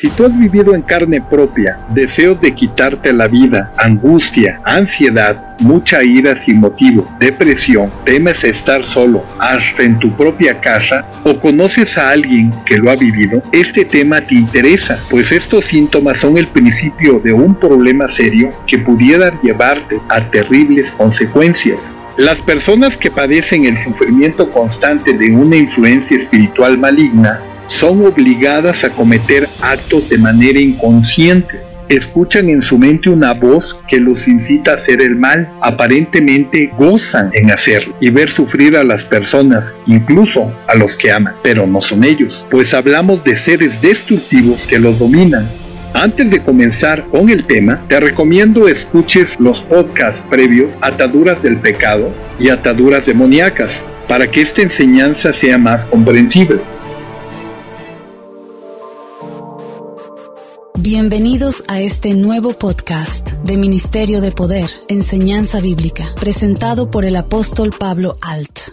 Si tú has vivido en carne propia deseos de quitarte la vida, angustia, ansiedad, mucha ira sin motivo, depresión, temes estar solo, hasta en tu propia casa, o conoces a alguien que lo ha vivido, este tema te interesa, pues estos síntomas son el principio de un problema serio que pudiera llevarte a terribles consecuencias. Las personas que padecen el sufrimiento constante de una influencia espiritual maligna son obligadas a cometer actos de manera inconsciente. Escuchan en su mente una voz que los incita a hacer el mal. Aparentemente gozan en hacerlo y ver sufrir a las personas, incluso a los que aman, pero no son ellos, pues hablamos de seres destructivos que los dominan. Antes de comenzar con el tema, te recomiendo escuches los podcasts previos Ataduras del Pecado y Ataduras demoníacas para que esta enseñanza sea más comprensible. Bienvenidos a este nuevo podcast de Ministerio de Poder, Enseñanza Bíblica, presentado por el apóstol Pablo Alt.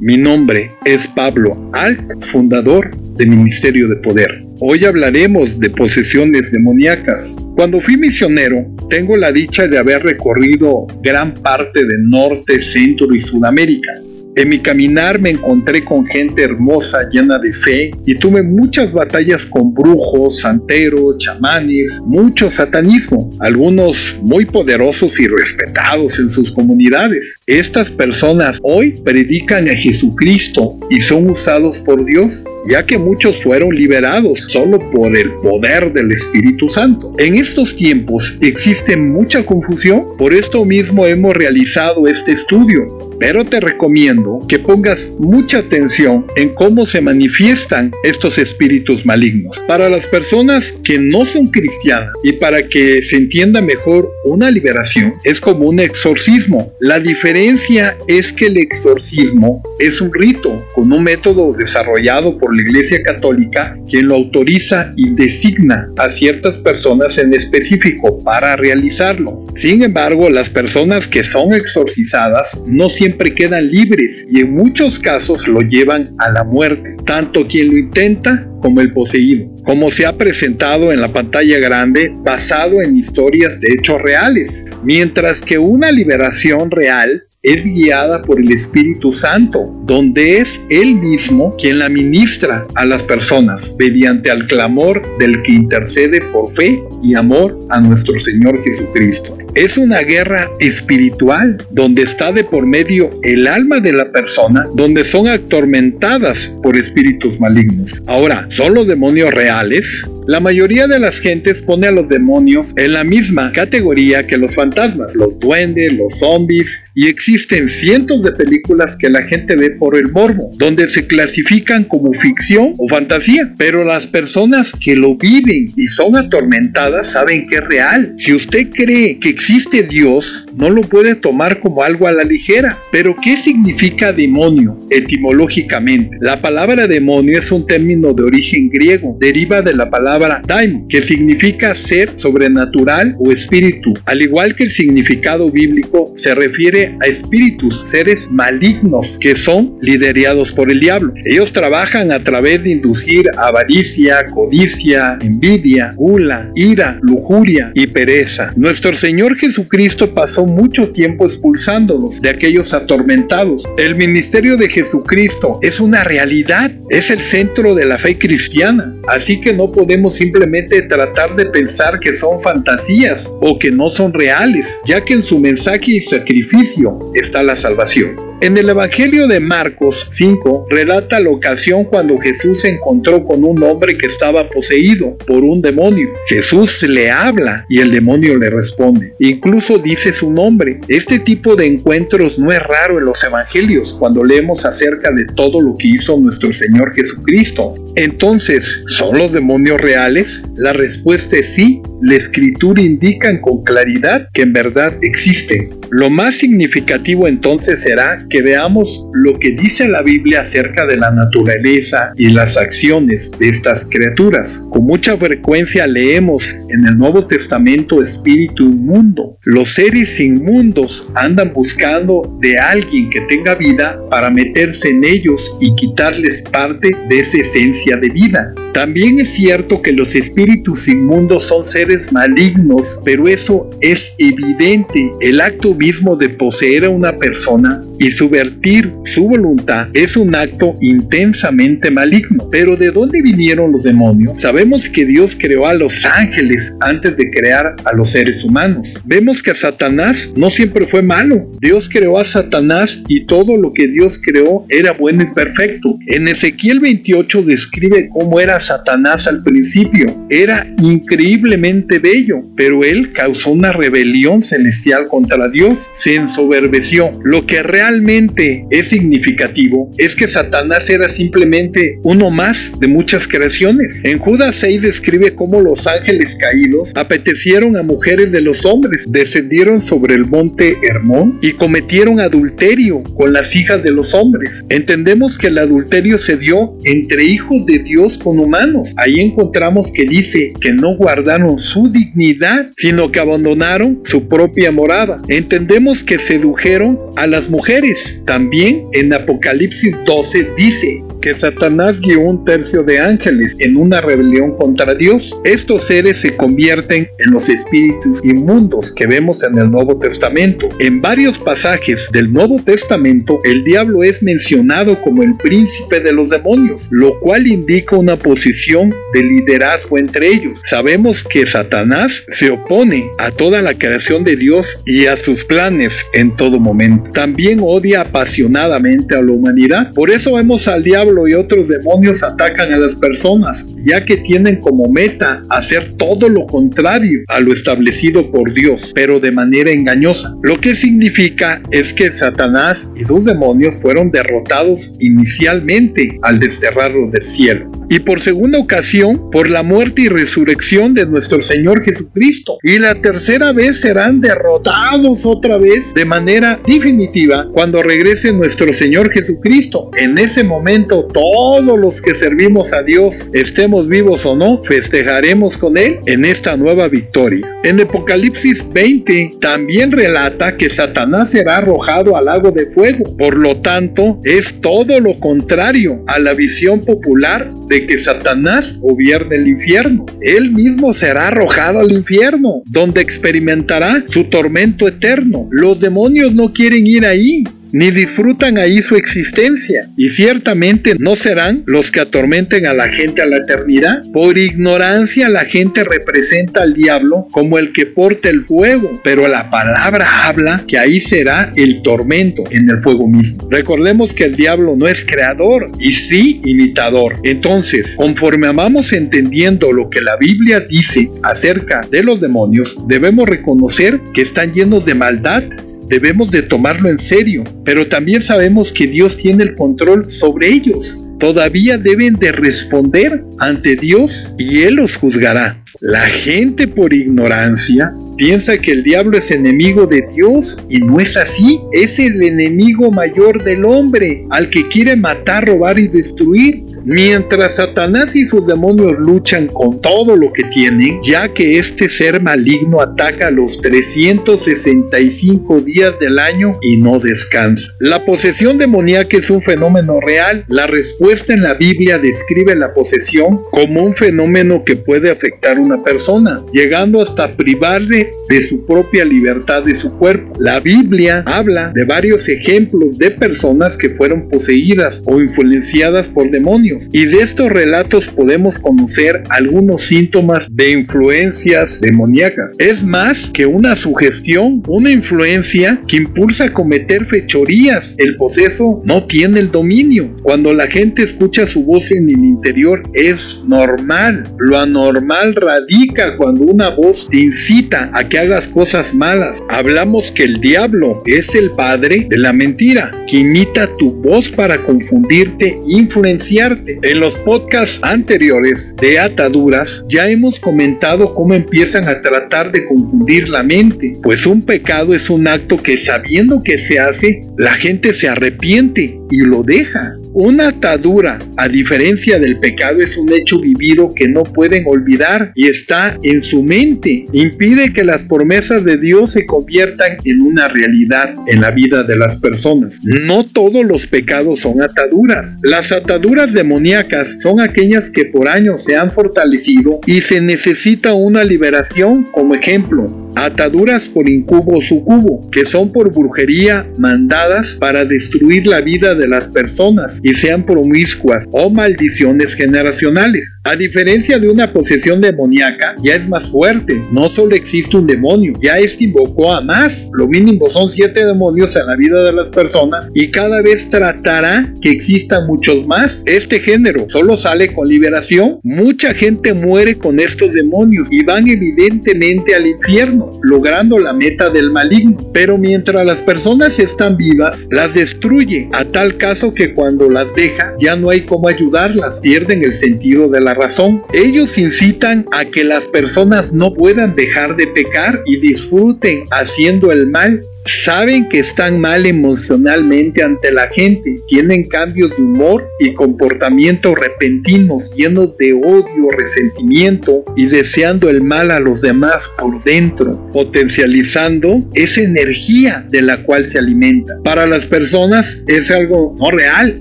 Mi nombre es Pablo Alt, fundador de Ministerio de Poder. Hoy hablaremos de posesiones demoníacas. Cuando fui misionero, tengo la dicha de haber recorrido gran parte de Norte, Centro y Sudamérica. En mi caminar me encontré con gente hermosa, llena de fe, y tuve muchas batallas con brujos, santeros, chamanes, mucho satanismo, algunos muy poderosos y respetados en sus comunidades. Estas personas hoy predican a Jesucristo y son usados por Dios ya que muchos fueron liberados solo por el poder del Espíritu Santo. En estos tiempos existe mucha confusión, por esto mismo hemos realizado este estudio pero te recomiendo que pongas mucha atención en cómo se manifiestan estos espíritus malignos. Para las personas que no son cristianas y para que se entienda mejor una liberación es como un exorcismo. La diferencia es que el exorcismo es un rito con un método desarrollado por la Iglesia Católica quien lo autoriza y designa a ciertas personas en específico para realizarlo. Sin embargo, las personas que son exorcizadas no siempre quedan libres y en muchos casos lo llevan a la muerte, tanto quien lo intenta como el poseído, como se ha presentado en la pantalla grande basado en historias de hechos reales, mientras que una liberación real es guiada por el Espíritu Santo, donde es Él mismo quien la ministra a las personas mediante el clamor del que intercede por fe y amor a nuestro Señor Jesucristo. Es una guerra espiritual donde está de por medio el alma de la persona, donde son atormentadas por espíritus malignos. Ahora, ¿son los demonios reales? La mayoría de las gentes pone a los demonios en la misma categoría que los fantasmas, los duendes, los zombies, y existen cientos de películas que la gente ve por el morbo, donde se clasifican como ficción o fantasía, pero las personas que lo viven y son atormentadas saben que es real. Si usted cree que existe Dios, no lo puede tomar como algo a la ligera. Pero ¿qué significa demonio etimológicamente? La palabra demonio es un término de origen griego, deriva de la palabra palabra daimon, que significa ser sobrenatural o espíritu. Al igual que el significado bíblico se refiere a espíritus, seres malignos que son liderados por el diablo. Ellos trabajan a través de inducir avaricia, codicia, envidia, gula, ira, lujuria y pereza. Nuestro Señor Jesucristo pasó mucho tiempo expulsándolos de aquellos atormentados. El ministerio de Jesucristo es una realidad, es el centro de la fe cristiana, así que no podemos simplemente tratar de pensar que son fantasías o que no son reales, ya que en su mensaje y sacrificio está la salvación. En el Evangelio de Marcos 5 relata la ocasión cuando Jesús se encontró con un hombre que estaba poseído por un demonio. Jesús le habla y el demonio le responde. Incluso dice su nombre. Este tipo de encuentros no es raro en los Evangelios cuando leemos acerca de todo lo que hizo nuestro Señor Jesucristo. Entonces, ¿son los demonios reales? La respuesta es sí. La escritura indica con claridad que en verdad existen. Lo más significativo entonces será que veamos lo que dice la Biblia acerca de la naturaleza y las acciones de estas criaturas. Con mucha frecuencia leemos en el Nuevo Testamento espíritu inmundo. Los seres inmundos andan buscando de alguien que tenga vida para meterse en ellos y quitarles parte de esa esencia de vida. También es cierto que los espíritus inmundos son seres malignos, pero eso es evidente. El acto mismo de poseer a una persona y subvertir su voluntad es un acto intensamente maligno. Pero ¿de dónde vinieron los demonios? Sabemos que Dios creó a los ángeles antes de crear a los seres humanos. Vemos que Satanás no siempre fue malo. Dios creó a Satanás y todo lo que Dios creó era bueno y perfecto. En Ezequiel 28 describe cómo era Satanás al principio. Era increíblemente bello, pero él causó una rebelión celestial contra Dios. Se ensoberbeció. Lo que realmente es significativo es que Satanás era simplemente uno más de muchas creaciones. En Judas 6 describe cómo los ángeles caídos apetecieron a mujeres de los hombres, descendieron sobre el monte Hermón y cometieron adulterio con las hijas de los hombres. Entendemos que el adulterio se dio entre hijos de Dios con humanos. Ahí encontramos que dice que no guardaron su dignidad, sino que abandonaron su propia morada. Entendemos que sedujeron a las mujeres también en Apocalipsis 12 dice, que Satanás guió un tercio de ángeles en una rebelión contra Dios. Estos seres se convierten en los espíritus inmundos que vemos en el Nuevo Testamento. En varios pasajes del Nuevo Testamento, el diablo es mencionado como el príncipe de los demonios, lo cual indica una posición de liderazgo entre ellos. Sabemos que Satanás se opone a toda la creación de Dios y a sus planes en todo momento. También odia apasionadamente a la humanidad. Por eso vemos al diablo y otros demonios atacan a las personas, ya que tienen como meta hacer todo lo contrario a lo establecido por Dios, pero de manera engañosa. Lo que significa es que Satanás y sus demonios fueron derrotados inicialmente al desterrarlos del cielo y por segunda ocasión por la muerte y resurrección de nuestro Señor Jesucristo. Y la tercera vez serán derrotados otra vez de manera definitiva cuando regrese nuestro Señor Jesucristo. En ese momento todos los que servimos a Dios, estemos vivos o no, festejaremos con Él en esta nueva victoria. En Apocalipsis 20 también relata que Satanás será arrojado al lago de fuego. Por lo tanto, es todo lo contrario a la visión popular de que Satanás gobierne el infierno. Él mismo será arrojado al infierno, donde experimentará su tormento eterno. Los demonios no quieren ir ahí ni disfrutan ahí su existencia, y ciertamente no serán los que atormenten a la gente a la eternidad. Por ignorancia la gente representa al diablo como el que porta el fuego, pero la palabra habla que ahí será el tormento en el fuego mismo. Recordemos que el diablo no es creador y sí imitador. Entonces, conforme amamos entendiendo lo que la Biblia dice acerca de los demonios, debemos reconocer que están llenos de maldad debemos de tomarlo en serio, pero también sabemos que Dios tiene el control sobre ellos. Todavía deben de responder ante Dios y Él los juzgará. La gente por ignorancia piensa que el diablo es enemigo de Dios y no es así. Es el enemigo mayor del hombre, al que quiere matar, robar y destruir. Mientras Satanás y sus demonios luchan con todo lo que tienen, ya que este ser maligno ataca los 365 días del año y no descansa. La posesión demoníaca es un fenómeno real. La respuesta en la Biblia describe la posesión como un fenómeno que puede afectar a una persona, llegando hasta privarle de su propia libertad de su cuerpo. La Biblia habla de varios ejemplos de personas que fueron poseídas o influenciadas por demonios y de estos relatos podemos conocer algunos síntomas de influencias demoníacas. Es más que una sugestión, una influencia que impulsa a cometer fechorías. El poseso no tiene el dominio. Cuando la gente escucha su voz en el interior es normal. Lo anormal radica cuando una voz te incita a que hagas cosas malas. Hablamos que el diablo es el padre de la mentira, que imita tu voz para confundirte, influenciarte En los podcasts anteriores de ataduras ya hemos comentado cómo empiezan a tratar de confundir la mente, pues un pecado es un acto que sabiendo que se hace, la gente se arrepiente y lo deja. Una atadura, a diferencia del pecado, es un hecho vivido que no pueden olvidar y está en su mente. Impide que las promesas de Dios se conviertan en una realidad en la vida de las personas. No todos los pecados son ataduras. Las ataduras demoníacas son aquellas que por años se han fortalecido y se necesita una liberación como ejemplo ataduras por incubo o sucubo, que son por brujería mandadas para destruir la vida de las personas y sean promiscuas o maldiciones generacionales. A diferencia de una posesión demoníaca, ya es más fuerte, no solo existe un demonio, ya este invocó a más, lo mínimo son siete demonios en la vida de las personas y cada vez tratará que existan muchos más. Este género solo sale con liberación, mucha gente muere con estos demonios y van evidentemente al infierno logrando la meta del maligno. Pero mientras las personas están vivas, las destruye a tal caso que cuando las deja ya no hay cómo ayudarlas, pierden el sentido de la razón. Ellos incitan a que las personas no puedan dejar de pecar y disfruten haciendo el mal saben que están mal emocionalmente ante la gente, tienen cambios de humor y comportamiento repentinos, llenos de odio, resentimiento y deseando el mal a los demás por dentro, potencializando esa energía de la cual se alimenta. Para las personas es algo no real,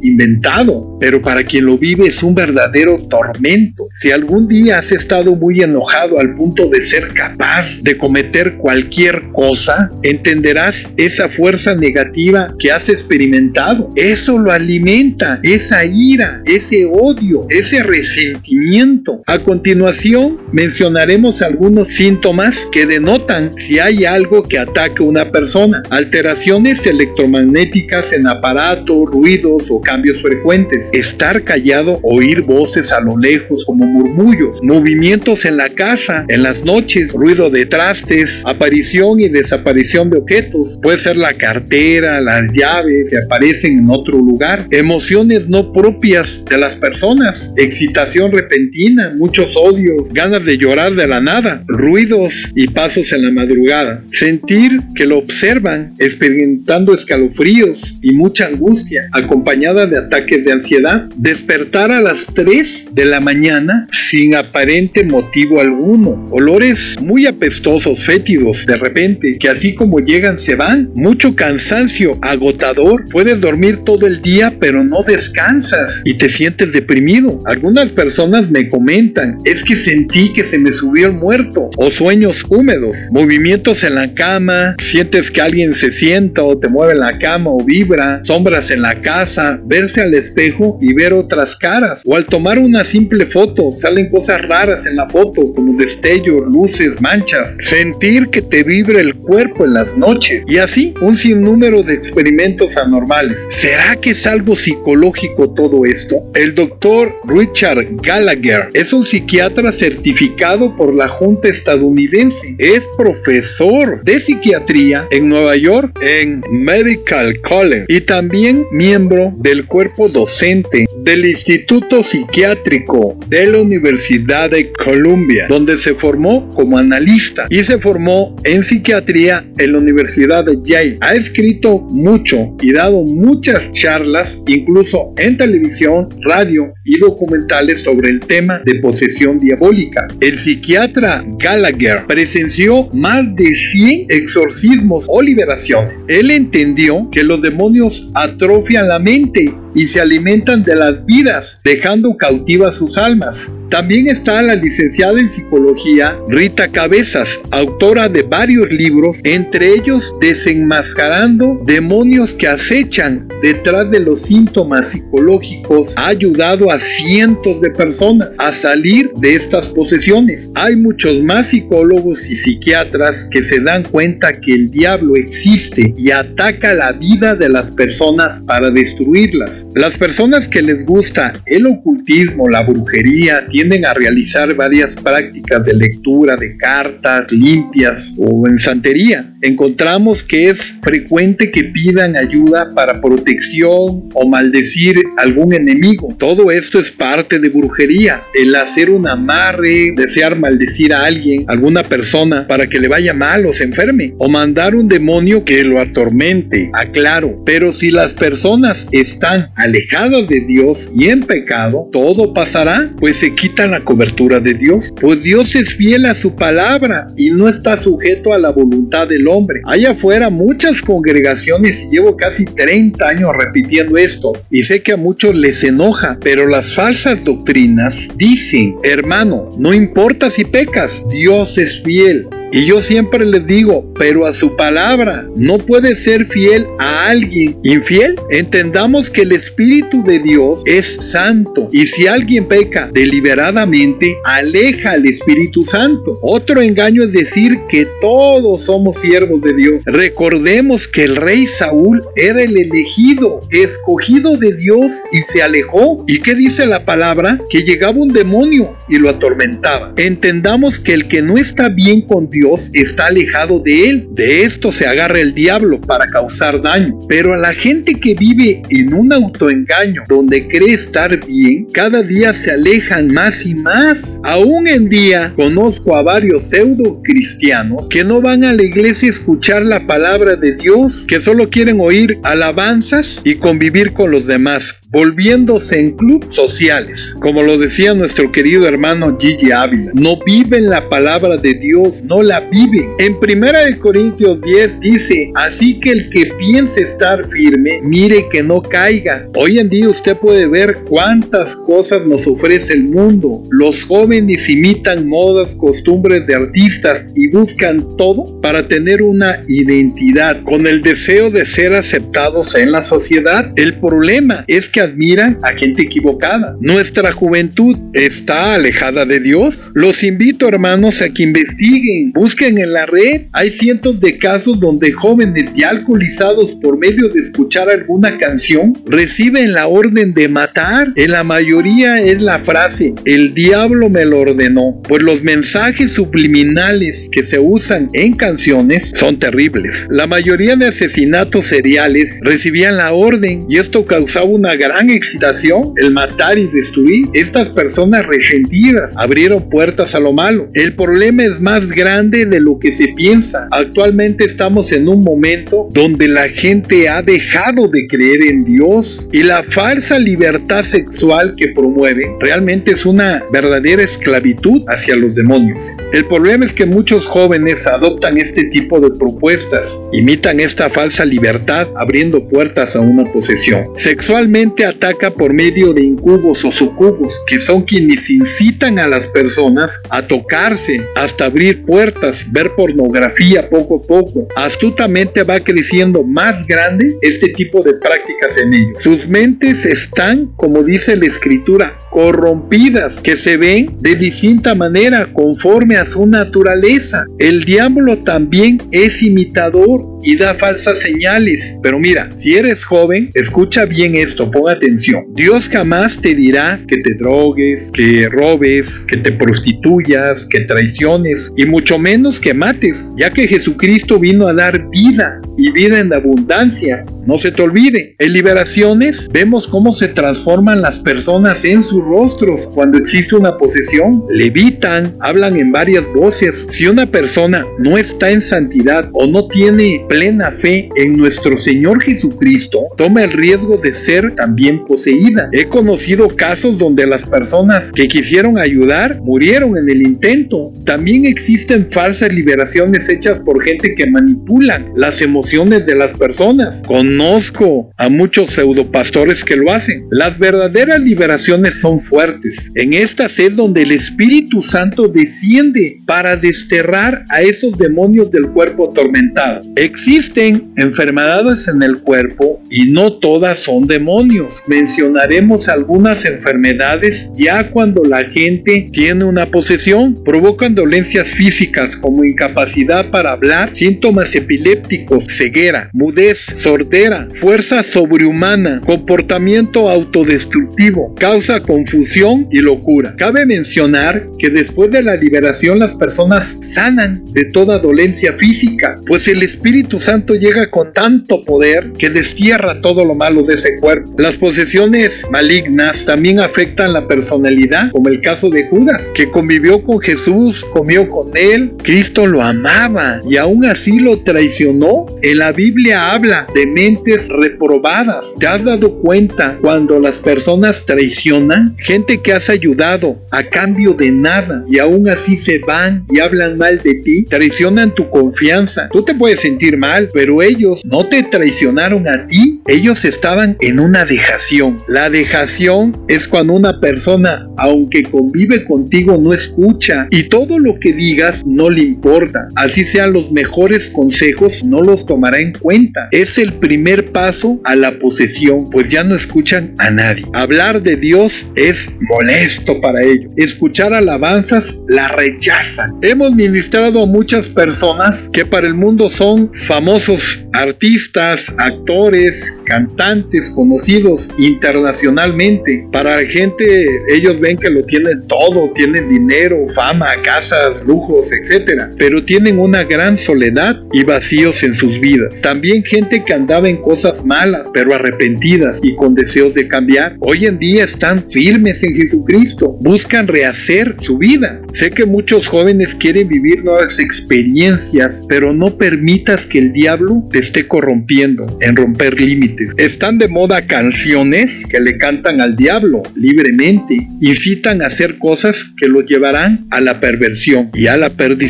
inventado, pero para quien lo vive es un verdadero tormento. Si algún día has estado muy enojado al punto de ser capaz de cometer cualquier cosa, entenderás esa fuerza negativa que has experimentado. Eso lo alimenta, esa ira, ese odio, ese resentimiento. A continuación mencionaremos algunos síntomas que denotan si hay algo que ataque a una persona. Alteraciones electromagnéticas en aparatos, ruidos o cambios frecuentes. Estar callado, oír voces a lo lejos como murmullos. Movimientos en la casa, en las noches, ruido de trastes, aparición y desaparición de objetos Puede ser la cartera, las llaves que aparecen en otro lugar. Emociones no propias de las personas. Excitación repentina, muchos odios, ganas de llorar de la nada, ruidos y pasos en la madrugada. Sentir que lo observan, experimentando escalofríos y mucha angustia, acompañada de ataques de ansiedad. Despertar a las 3 de la mañana sin aparente motivo alguno. Olores muy apestosos, fétidos, de repente, que así como llegan van. Mucho cansancio, agotador. Puedes dormir todo el día, pero no descansas y te sientes deprimido. Algunas personas me comentan, es que sentí que se me subió el muerto. O sueños húmedos, movimientos en la cama, sientes que alguien se sienta o te mueve la cama o vibra, sombras en la casa, verse al espejo y ver otras caras. O al tomar una simple foto, salen cosas raras en la foto, como destellos, luces, manchas. Sentir que te vibra el cuerpo en las noches y así un sinnúmero de experimentos anormales. ¿Será que es algo psicológico todo esto? El doctor Richard Gallagher es un psiquiatra certificado por la Junta estadounidense. Es profesor de psiquiatría en Nueva York en Medical College y también miembro del cuerpo docente del Instituto Psiquiátrico de la Universidad de Columbia, donde se formó como analista y se formó en psiquiatría en la Universidad de Yale. Ha escrito mucho y dado muchas charlas, incluso en televisión, radio y documentales sobre el tema de posesión diabólica. El psiquiatra Gallagher presenció más de 100 exorcismos o liberaciones. Él entendió que los demonios atrofian la mente y se alimentan de las vidas, dejando cautivas sus almas. También está la licenciada en psicología Rita Cabezas, autora de varios libros, entre ellos Desenmascarando demonios que acechan detrás de los síntomas psicológicos, ha ayudado a cientos de personas a salir de estas posesiones. Hay muchos más psicólogos y psiquiatras que se dan cuenta que el diablo existe y ataca la vida de las personas para destruirlas. Las personas que les gusta el ocultismo, la brujería, tienden a realizar varias prácticas de lectura de cartas limpias o en santería. Encontramos que es frecuente que pidan ayuda para protección o maldecir algún enemigo. Todo esto es parte de brujería. El hacer un amarre, desear maldecir a alguien, alguna persona, para que le vaya mal o se enferme. O mandar un demonio que lo atormente. Aclaro. Pero si las personas están alejadas de Dios y en pecado, todo pasará, pues se quita la cobertura de Dios. Pues Dios es fiel a su palabra y no está sujeto a la voluntad del hombre. Hay afuera muchas congregaciones y llevo casi 30 años repitiendo esto y sé que a muchos les enoja, pero las falsas doctrinas dicen, hermano, no importa si pecas, Dios es fiel. Y yo siempre les digo, pero a su palabra, no puede ser fiel a alguien infiel. Entendamos que el Espíritu de Dios es santo y si alguien peca deliberadamente, aleja al Espíritu Santo. Otro engaño es decir que todos somos siervos de Dios. Recordemos que el rey Saúl era el elegido, escogido de Dios y se alejó. ¿Y qué dice la palabra? Que llegaba un demonio y lo atormentaba. Entendamos que el que no está bien con Dios, Dios está alejado de él. De esto se agarra el diablo para causar daño. Pero a la gente que vive en un autoengaño donde cree estar bien, cada día se alejan más y más. Aún en día conozco a varios pseudo cristianos que no van a la iglesia a escuchar la palabra de Dios, que solo quieren oír alabanzas y convivir con los demás volviéndose en clubes sociales, como lo decía nuestro querido hermano Gigi Ávila. No viven la palabra de Dios, no la viven. En 1 Corintios 10 dice, así que el que piense estar firme, mire que no caiga. Hoy en día usted puede ver cuántas cosas nos ofrece el mundo. Los jóvenes imitan modas, costumbres de artistas y buscan todo para tener una identidad con el deseo de ser aceptados en la sociedad. El problema es que admiran a gente equivocada. Nuestra juventud está alejada de Dios. Los invito hermanos a que investiguen, busquen en la red. Hay cientos de casos donde jóvenes ya alcoholizados por medio de escuchar alguna canción reciben la orden de matar. En la mayoría es la frase, el diablo me lo ordenó. Pues los mensajes subliminales que se usan en canciones son terribles. La mayoría de asesinatos seriales recibían la orden y esto causaba una gran excitación el matar y destruir. Estas personas resentidas abrieron puertas a lo malo. El problema es más grande de lo que se piensa. Actualmente estamos en un momento donde la gente ha dejado de creer en Dios y la falsa libertad sexual que promueve realmente es una verdadera esclavitud hacia los demonios. El problema es que muchos jóvenes adoptan este tipo de propuestas, imitan esta falsa libertad abriendo puertas a una posesión. Sexualmente ataca por medio de incubos o sucubos, que son quienes incitan a las personas a tocarse, hasta abrir puertas, ver pornografía poco a poco. Astutamente va creciendo más grande este tipo de prácticas en ellos. Sus mentes están, como dice la escritura, corrompidas, que se ven de distinta manera conforme a su naturaleza. El diablo también es imitador y da falsas señales. Pero mira, si eres joven, escucha bien esto, ponga atención. Dios jamás te dirá que te drogues, que robes, que te prostituyas, que traiciones y mucho menos que mates, ya que Jesucristo vino a dar vida y vida en abundancia. No se te olvide, en liberaciones vemos cómo se transforman las personas en sus rostros cuando existe una posesión, levitan, hablan en varias voces. Si una persona no está en santidad o no tiene plena fe en nuestro Señor Jesucristo, toma el riesgo de ser también poseída. He conocido casos donde las personas que quisieron ayudar murieron en el intento. También existen falsas liberaciones hechas por gente que manipulan las emociones de las personas. Conozco a muchos pseudopastores que lo hacen. Las verdaderas liberaciones son fuertes. En estas es donde el Espíritu Santo desciende para desterrar a esos demonios del cuerpo atormentado. Existen enfermedades en el cuerpo y no todas son demonios. Mencionaremos algunas enfermedades ya cuando la gente tiene una posesión. Provocan dolencias físicas como incapacidad para hablar, síntomas epilépticos, ceguera, mudez, sordera, fuerza sobrehumana, comportamiento autodestructivo, causa confusión y locura. Cabe mencionar que después de la liberación las personas sanan de toda dolencia física, pues el espíritu Santo llega con tanto poder que destierra todo lo malo de ese cuerpo. Las posesiones malignas también afectan la personalidad, como el caso de Judas, que convivió con Jesús, comió con él, Cristo lo amaba y aún así lo traicionó. En la Biblia habla de mentes reprobadas. ¿Te has dado cuenta cuando las personas traicionan? Gente que has ayudado a cambio de nada y aún así se van y hablan mal de ti, traicionan tu confianza. Tú te puedes sentir mal, pero ellos no te traicionaron a ti. Ellos estaban en una dejación. La dejación es cuando una persona, aunque convive contigo, no escucha y todo lo que digas no le importa. Así sean los mejores consejos, no los tomará en cuenta. Es el primer paso a la posesión, pues ya no escuchan a nadie. Hablar de Dios es molesto para ellos. Escuchar alabanzas la rechazan. Hemos ministrado a muchas personas que para el mundo son famosos artistas, actores, cantantes conocidos internacionalmente. Para la gente, ellos ven que lo tienen todo, tienen dinero, fama, casas, lujos, etc. Pero tienen una gran soledad y vacíos en sus vidas. También gente que andaba en cosas malas, pero arrepentidas y con deseos de cambiar. Hoy en día están firmes en Jesucristo, buscan rehacer su vida. Sé que muchos jóvenes quieren vivir nuevas experiencias, pero no permitas que el diablo te esté corrompiendo en romper límites. Están de moda canciones que le cantan al diablo libremente, incitan a hacer cosas que los llevarán a la perversión y a la perdición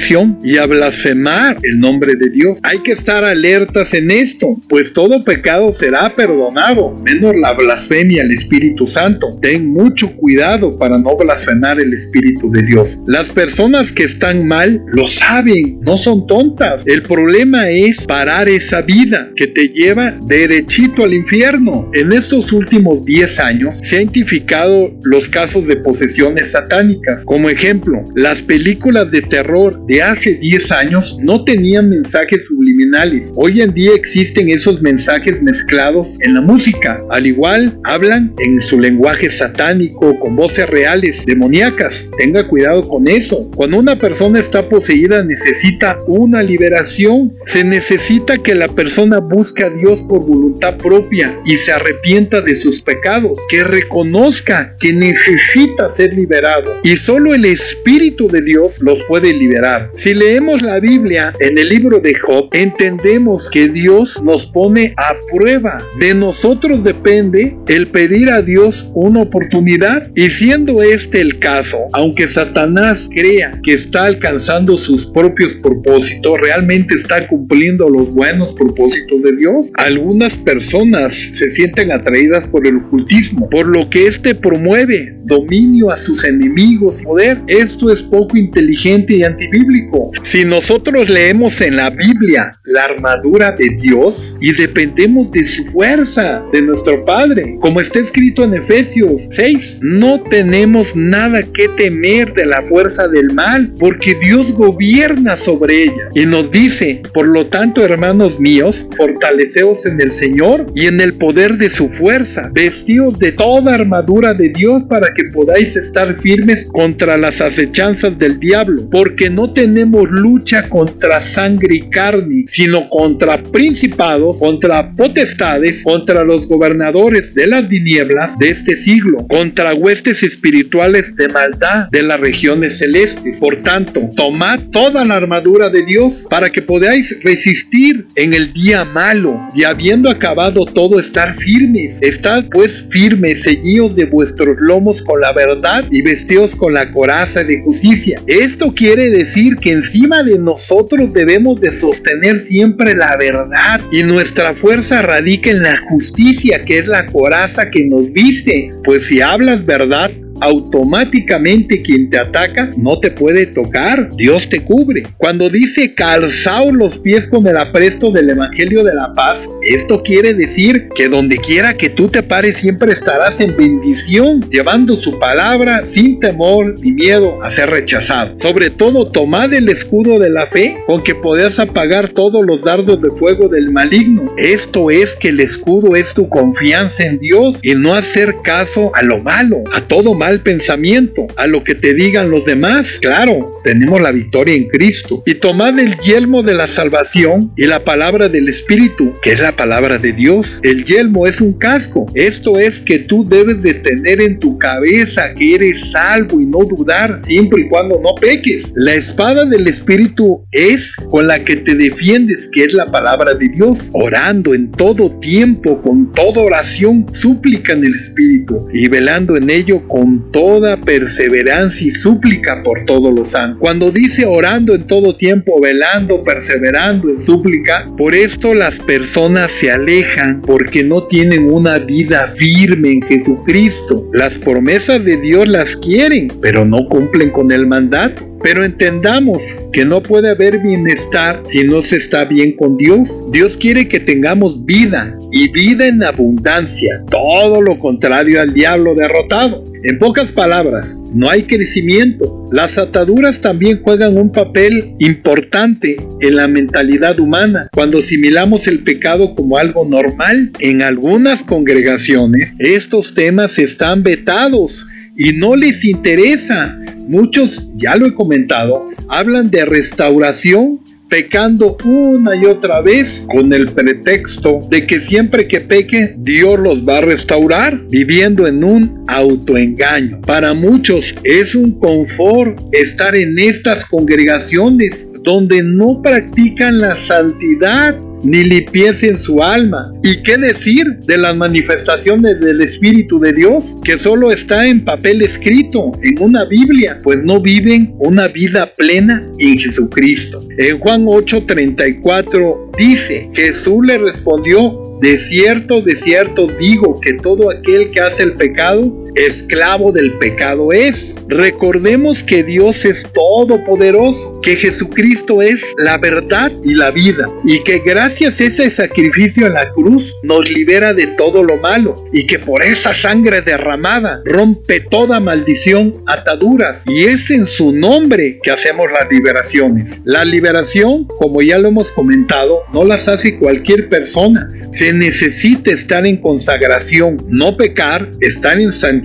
y a blasfemar el nombre de Dios. Hay que estar alertas en esto, pues todo pecado será perdonado, menos la blasfemia al Espíritu Santo. Ten mucho cuidado para no blasfemar el Espíritu de Dios. Las personas que están mal lo saben, no son tontas. El problema es parar esa vida que te lleva derechito al infierno. En estos últimos 10 años se han identificado los casos de posesiones satánicas. Como ejemplo, las películas de terror de hace 10 años no tenían mensajes subliminales. Hoy en día existen esos mensajes mezclados en la música. Al igual, hablan en su lenguaje satánico con voces reales, demoníacas. Tenga cuidado con eso. Cuando una persona está poseída necesita una liberación. Se necesita que la persona busque a Dios por voluntad propia y se arrepienta de sus pecados, que reconozca que necesita ser liberado y solo el Espíritu de Dios los puede liberar. Si leemos la Biblia en el libro de Job, entendemos que Dios nos pone a prueba. De nosotros depende el pedir a Dios una oportunidad y siendo este el caso, aunque Satanás crea que está alcanzando sus propios propósitos, realmente está cumpliendo los buenos propósitos de Dios. Algunas personas se sienten atraídas por el ocultismo, por lo que éste promueve dominio a sus enemigos, poder. Esto es poco inteligente y antibíblico. Si nosotros leemos en la Biblia la armadura de Dios y dependemos de su fuerza, de nuestro Padre, como está escrito en Efesios 6, no tenemos nada que temer de la fuerza del mal, porque Dios gobierna sobre ella. Y nos dice, por lo tanto, hermanos míos, fortaleceos en el Señor y en el poder de su fuerza, vestidos de toda armadura de Dios para que podáis estar firmes contra las acechanzas del diablo, porque no tenemos lucha contra sangre y carne, sino contra principados, contra potestades, contra los gobernadores de las tinieblas de este siglo, contra huestes espirituales de maldad de las regiones celestes. Por tanto, tomad toda la armadura de Dios para que podáis resistir en el día malo y habiendo acabado todo estar firmes. Estad pues firmes, ceñidos de vuestros lomos con la verdad y vestidos con la coraza de justicia. Esto quiere decir que encima de nosotros debemos de sostener siempre la verdad y nuestra fuerza radica en la justicia que es la coraza que nos viste. Pues si hablas verdad, automáticamente quien te ataca no te puede tocar, Dios te cubre. Cuando dice calzaos los pies con el apresto del Evangelio de la Paz, esto quiere decir que donde quiera que tú te pares siempre estarás en bendición, llevando su palabra sin temor ni miedo a ser rechazado. Sobre todo, tomad el escudo de la fe con que podés apagar todos los dardos de fuego del maligno. Esto es que el escudo es tu confianza en Dios y no hacer caso a lo malo, a todo mal mal pensamiento, a lo que te digan los demás. Claro, tenemos la victoria en Cristo. Y tomad el yelmo de la salvación y la palabra del Espíritu, que es la palabra de Dios. El yelmo es un casco. Esto es que tú debes de tener en tu cabeza que eres salvo y no dudar siempre y cuando no peques. La espada del Espíritu es con la que te defiendes, que es la palabra de Dios, orando en todo tiempo, con toda oración, súplica en el Espíritu y velando en ello con toda perseverancia y súplica por todos los santos. Cuando dice orando en todo tiempo, velando, perseverando en súplica, por esto las personas se alejan porque no tienen una vida firme en Jesucristo. Las promesas de Dios las quieren, pero no cumplen con el mandato. Pero entendamos que no puede haber bienestar si no se está bien con Dios. Dios quiere que tengamos vida y vida en abundancia, todo lo contrario al diablo derrotado. En pocas palabras, no hay crecimiento. Las ataduras también juegan un papel importante en la mentalidad humana. Cuando asimilamos el pecado como algo normal, en algunas congregaciones estos temas están vetados y no les interesa. Muchos, ya lo he comentado, hablan de restauración pecando una y otra vez con el pretexto de que siempre que peque Dios los va a restaurar, viviendo en un autoengaño. Para muchos es un confort estar en estas congregaciones donde no practican la santidad ni limpieza en su alma. ¿Y qué decir de las manifestaciones del Espíritu de Dios? Que solo está en papel escrito, en una Biblia, pues no viven una vida plena en Jesucristo. En Juan 8:34 dice, Jesús le respondió, de cierto, de cierto digo que todo aquel que hace el pecado, esclavo del pecado es. Recordemos que Dios es todopoderoso, que Jesucristo es la verdad y la vida, y que gracias a ese sacrificio en la cruz nos libera de todo lo malo, y que por esa sangre derramada rompe toda maldición, ataduras, y es en su nombre que hacemos las liberaciones. La liberación, como ya lo hemos comentado, no las hace cualquier persona, necesita estar en consagración, no pecar, estar en santidad.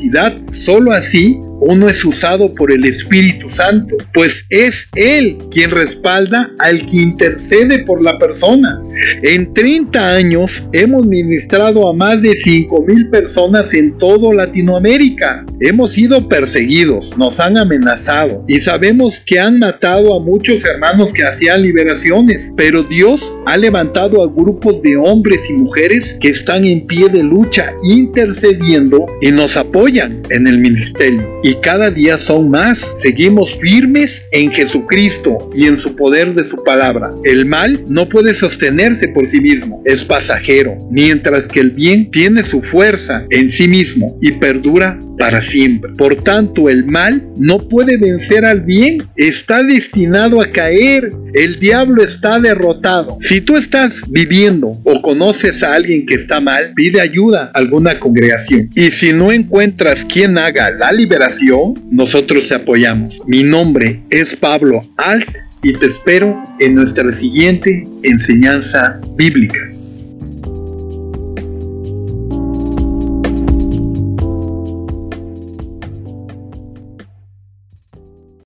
Solo así uno es usado por el Espíritu Santo, pues es Él quien respalda al que intercede por la persona. En 30 años hemos ministrado a más de 5 mil personas en todo Latinoamérica. Hemos sido perseguidos, nos han amenazado y sabemos que han matado a muchos hermanos que hacían liberaciones, pero Dios ha levantado a grupos de hombres y mujeres que están en pie de lucha intercediendo y nos apoyan en el ministerio y cada día son más. Seguimos firmes en Jesucristo y en su poder de su palabra. El mal no puede sostenerse por sí mismo, es pasajero, mientras que el bien tiene su fuerza en sí mismo y perdura para siempre. Por tanto, el mal no puede vencer al bien, está destinado a caer. El diablo está derrotado. Si tú estás viviendo o conoces a alguien que está mal, pide ayuda a alguna congregación. Y si no encuentras quien haga la liberación, nosotros te apoyamos. Mi nombre es Pablo Alt y te espero en nuestra siguiente enseñanza bíblica.